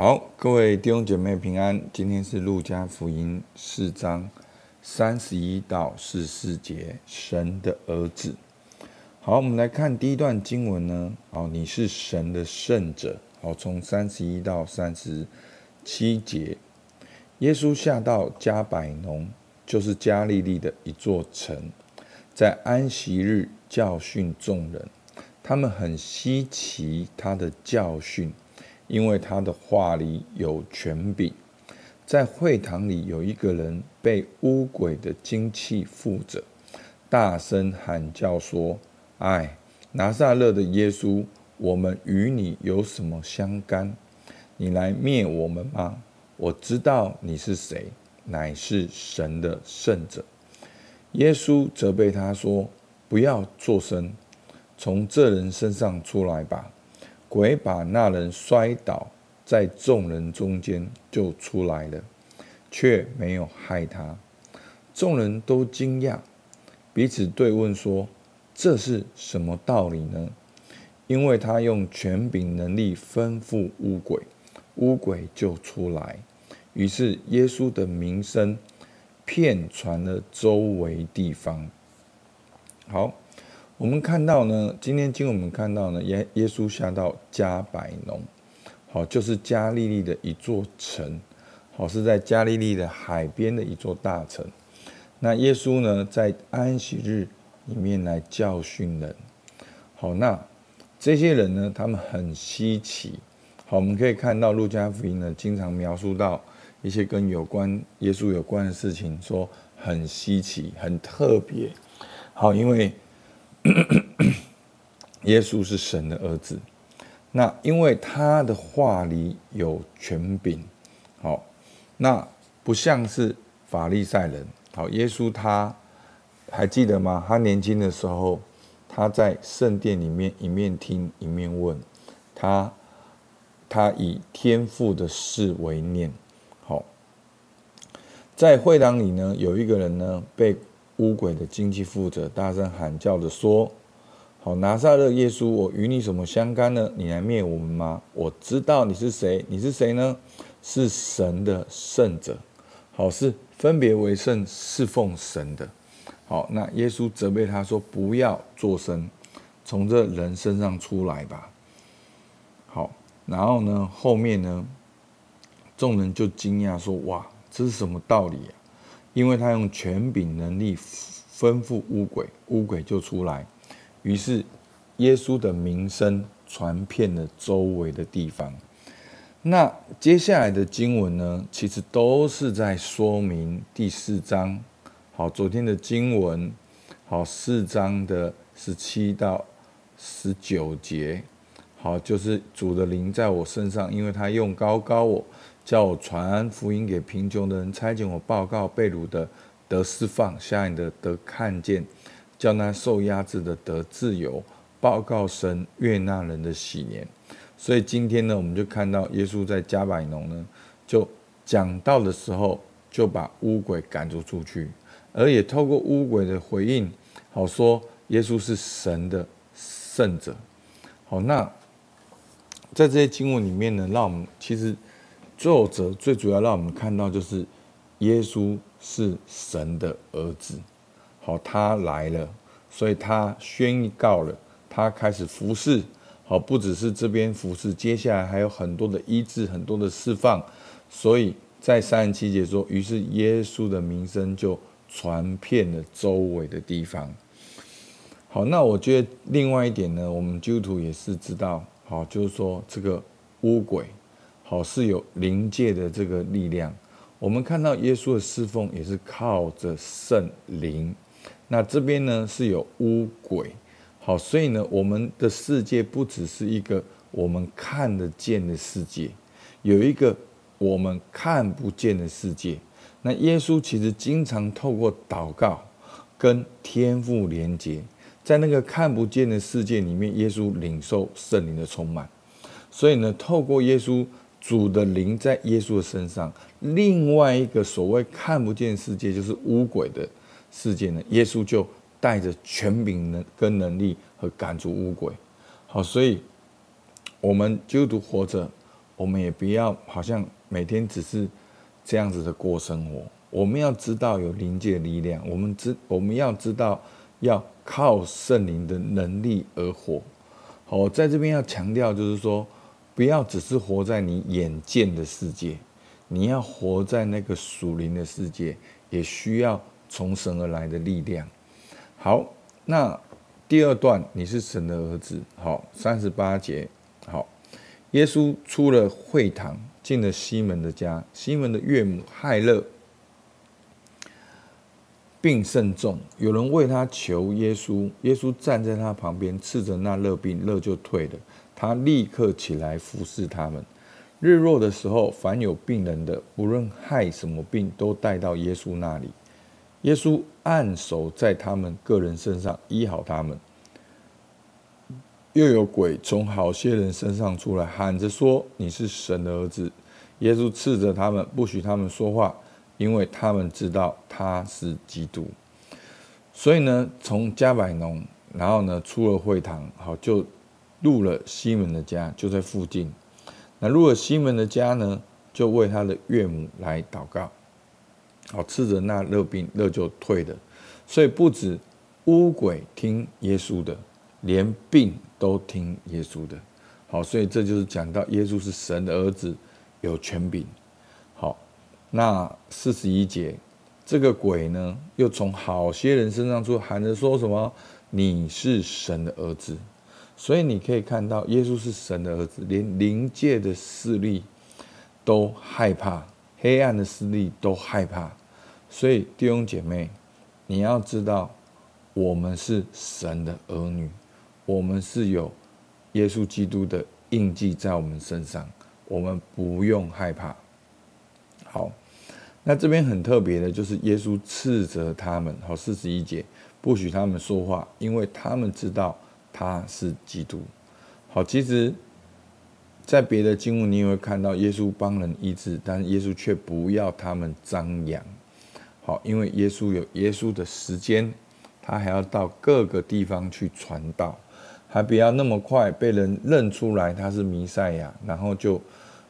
好，各位弟兄姐妹平安。今天是路加福音四章三十一到四十四节，神的儿子。好，我们来看第一段经文呢。好，你是神的圣者。好，从三十一到三十七节，耶稣下到加百农，就是加利利的一座城，在安息日教训众人，他们很稀奇他的教训。因为他的话里有权柄，在会堂里有一个人被污鬼的精气附着，大声喊叫说：“唉，拿撒勒的耶稣，我们与你有什么相干？你来灭我们吗？我知道你是谁，乃是神的圣者。”耶稣责备他说：“不要作声，从这人身上出来吧。”鬼把那人摔倒在众人中间，就出来了，却没有害他。众人都惊讶，彼此对问说：“这是什么道理呢？”因为他用权柄能力吩咐乌鬼，乌鬼就出来。于是耶稣的名声遍传了周围地方。好。我们看到呢，今天经我们看到呢，耶耶稣下到加百农，好，就是加利利的一座城，好，是在加利利的海边的一座大城。那耶稣呢，在安息日里面来教训人，好，那这些人呢，他们很稀奇，好，我们可以看到路加福音呢，经常描述到一些跟有关耶稣有关的事情，说很稀奇、很特别，好，因为。耶稣是神的儿子，那因为他的话里有权柄，好，那不像是法利赛人，好，耶稣他还记得吗？他年轻的时候，他在圣殿里面一面听一面问，他他以天父的事为念，好，在会堂里呢，有一个人呢被。乌鬼的经济负责，大声喊叫着说：“好，拿撒勒耶稣，我与你什么相干呢？你来灭我们吗？我知道你是谁，你是谁呢？是神的圣者，好，是分别为圣侍奉神的。好，那耶稣责备他说：不要作声，从这人身上出来吧。好，然后呢，后面呢，众人就惊讶说：哇，这是什么道理？因为他用权柄能力吩咐乌鬼，乌鬼就出来。于是耶稣的名声传遍了周围的地方。那接下来的经文呢，其实都是在说明第四章。好，昨天的经文，好，四章的十七到十九节，好，就是主的灵在我身上，因为他用高高我。叫我传福音给贫穷的人，差遣我报告被掳的得释放，瞎眼的得看见，叫那受压制的得自由，报告神悦纳人的喜年。所以今天呢，我们就看到耶稣在加百农呢，就讲道的时候，就把乌鬼赶逐出去，而也透过乌鬼的回应，好说耶稣是神的圣者。好，那在这些经文里面呢，让我们其实。作者最主要让我们看到，就是耶稣是神的儿子，好，他来了，所以他宣告了，他开始服侍，好，不只是这边服侍，接下来还有很多的医治，很多的释放，所以在三十七节说，于是耶稣的名声就传遍了周围的地方。好，那我觉得另外一点呢，我们基督徒也是知道，好，就是说这个污鬼。好，是有灵界的这个力量。我们看到耶稣的侍奉也是靠着圣灵。那这边呢是有污鬼。好，所以呢，我们的世界不只是一个我们看得见的世界，有一个我们看不见的世界。那耶稣其实经常透过祷告跟天父连接，在那个看不见的世界里面，耶稣领受圣灵的充满。所以呢，透过耶稣。主的灵在耶稣的身上，另外一个所谓看不见世界，就是污鬼的世界呢。耶稣就带着权柄能跟能力和赶逐污鬼。好，所以我们基督徒活着，我们也不要好像每天只是这样子的过生活。我们要知道有灵界力量，我们知我们要知道要靠圣灵的能力而活。好，在这边要强调就是说，不要只是活在你眼见的世界，你要活在那个属灵的世界，也需要从神而来的力量。好，那第二段，你是神的儿子。好，三十八节。好，耶稣出了会堂，进了西门的家。西门的岳母害乐病甚重，有人为他求耶稣。耶稣站在他旁边，斥着那热病，热就退了。他立刻起来服侍他们。日落的时候，凡有病人的，无论害什么病，都带到耶稣那里。耶稣按手在他们个人身上，医好他们。又有鬼从好些人身上出来，喊着说：“你是神的儿子。”耶稣斥责他们，不许他们说话。因为他们知道他是基督，所以呢，从加百农，然后呢，出了会堂，好，就入了西门的家，就在附近。那入了西门的家呢，就为他的岳母来祷告，好，吃着那热病，热就退了。所以不止乌鬼听耶稣的，连病都听耶稣的。好，所以这就是讲到耶稣是神的儿子，有权柄。好那四十一节，这个鬼呢，又从好些人身上出，喊着说什么：“你是神的儿子。”所以你可以看到，耶稣是神的儿子，连灵界的势力都害怕，黑暗的势力都害怕。所以弟兄姐妹，你要知道，我们是神的儿女，我们是有耶稣基督的印记在我们身上，我们不用害怕。好，那这边很特别的，就是耶稣斥责他们，好，四十一节，不许他们说话，因为他们知道他是基督。好，其实，在别的经文你也会看到耶稣帮人医治，但是耶稣却不要他们张扬。好，因为耶稣有耶稣的时间，他还要到各个地方去传道，还不要那么快被人认出来他是弥赛亚，然后就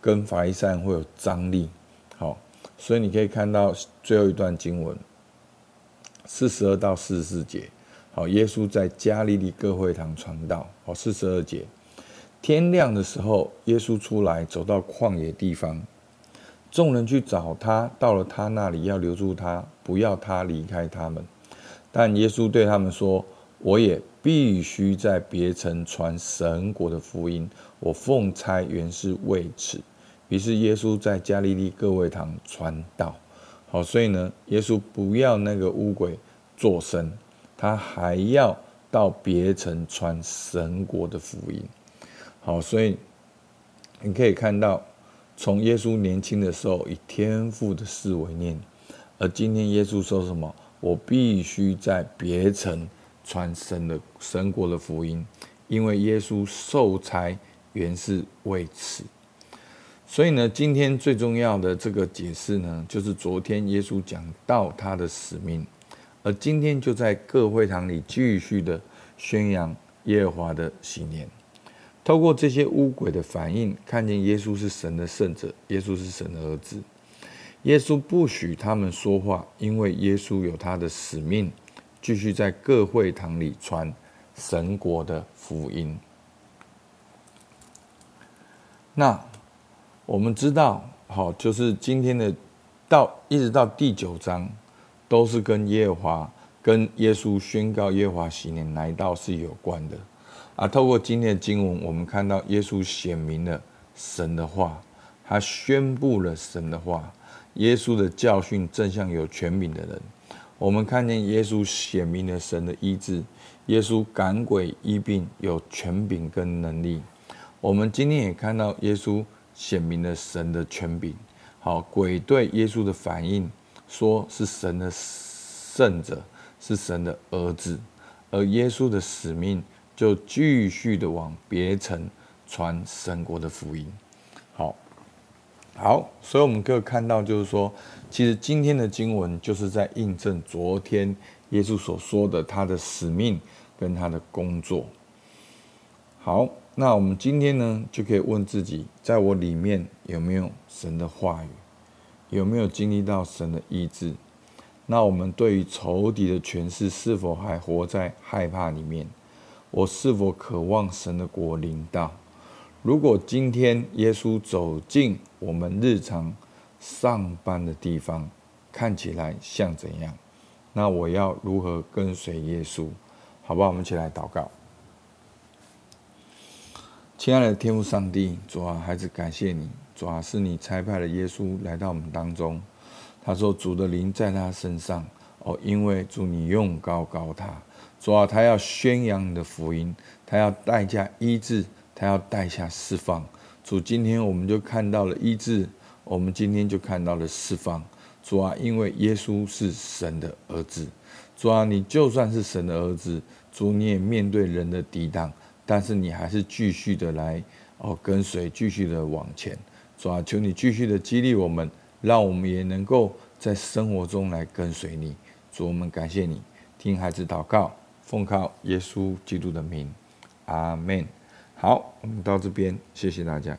跟法利赛人会有张力。好，所以你可以看到最后一段经文，四十二到四十四节。好，耶稣在加利利各会堂传道。好，四十二节，天亮的时候，耶稣出来，走到旷野地方，众人去找他，到了他那里，要留住他，不要他离开他们。但耶稣对他们说：“我也必须在别城传神国的福音，我奉差原是为此。”于是耶稣在加利利各会堂传道，好，所以呢，耶稣不要那个乌鬼作声，他还要到别城传神国的福音。好，所以你可以看到，从耶稣年轻的时候以天父的事为念，而今天耶稣说什么？我必须在别城传神的神国的福音，因为耶稣受差原是为此。所以呢，今天最重要的这个解释呢，就是昨天耶稣讲到他的使命，而今天就在各会堂里继续的宣扬耶和华的喜念。透过这些污鬼的反应，看见耶稣是神的圣者，耶稣是神的儿子。耶稣不许他们说话，因为耶稣有他的使命，继续在各会堂里传神国的福音。那。我们知道，好，就是今天的到一直到第九章，都是跟耶和华、跟耶稣宣告耶和华喜年来到是有关的。啊，透过今天的经文，我们看到耶稣显明了神的话，他宣布了神的话。耶稣的教训正像有权柄的人。我们看见耶稣显明了神的医治，耶稣赶鬼医病有权柄跟能力。我们今天也看到耶稣。显明了神的权柄。好，鬼对耶稣的反应，说是神的圣者，是神的儿子，而耶稣的使命就继续的往别城传神国的福音。好，好，所以我们可以看到，就是说，其实今天的经文就是在印证昨天耶稣所说的他的使命跟他的工作。好，那我们今天呢，就可以问自己，在我里面有没有神的话语，有没有经历到神的医治？那我们对于仇敌的权势，是否还活在害怕里面？我是否渴望神的国临到？如果今天耶稣走进我们日常上班的地方，看起来像怎样？那我要如何跟随耶稣？好不好？我们一起来祷告。亲爱的天父上帝，主啊，孩子感谢你，主啊，是你差派了耶稣来到我们当中。他说：“主的灵在他身上，哦，因为主你用高高他，主啊，他要宣扬你的福音，他要带下医治，他要带下释放。主，今天我们就看到了医治，我们今天就看到了释放。主啊，因为耶稣是神的儿子，主啊，你就算是神的儿子，主你也面对人的抵挡。”但是你还是继续的来哦，跟随，继续的往前，主啊，求你继续的激励我们，让我们也能够在生活中来跟随你。主，我们感谢你，听孩子祷告，奉靠耶稣基督的名，阿门。好，我们到这边，谢谢大家。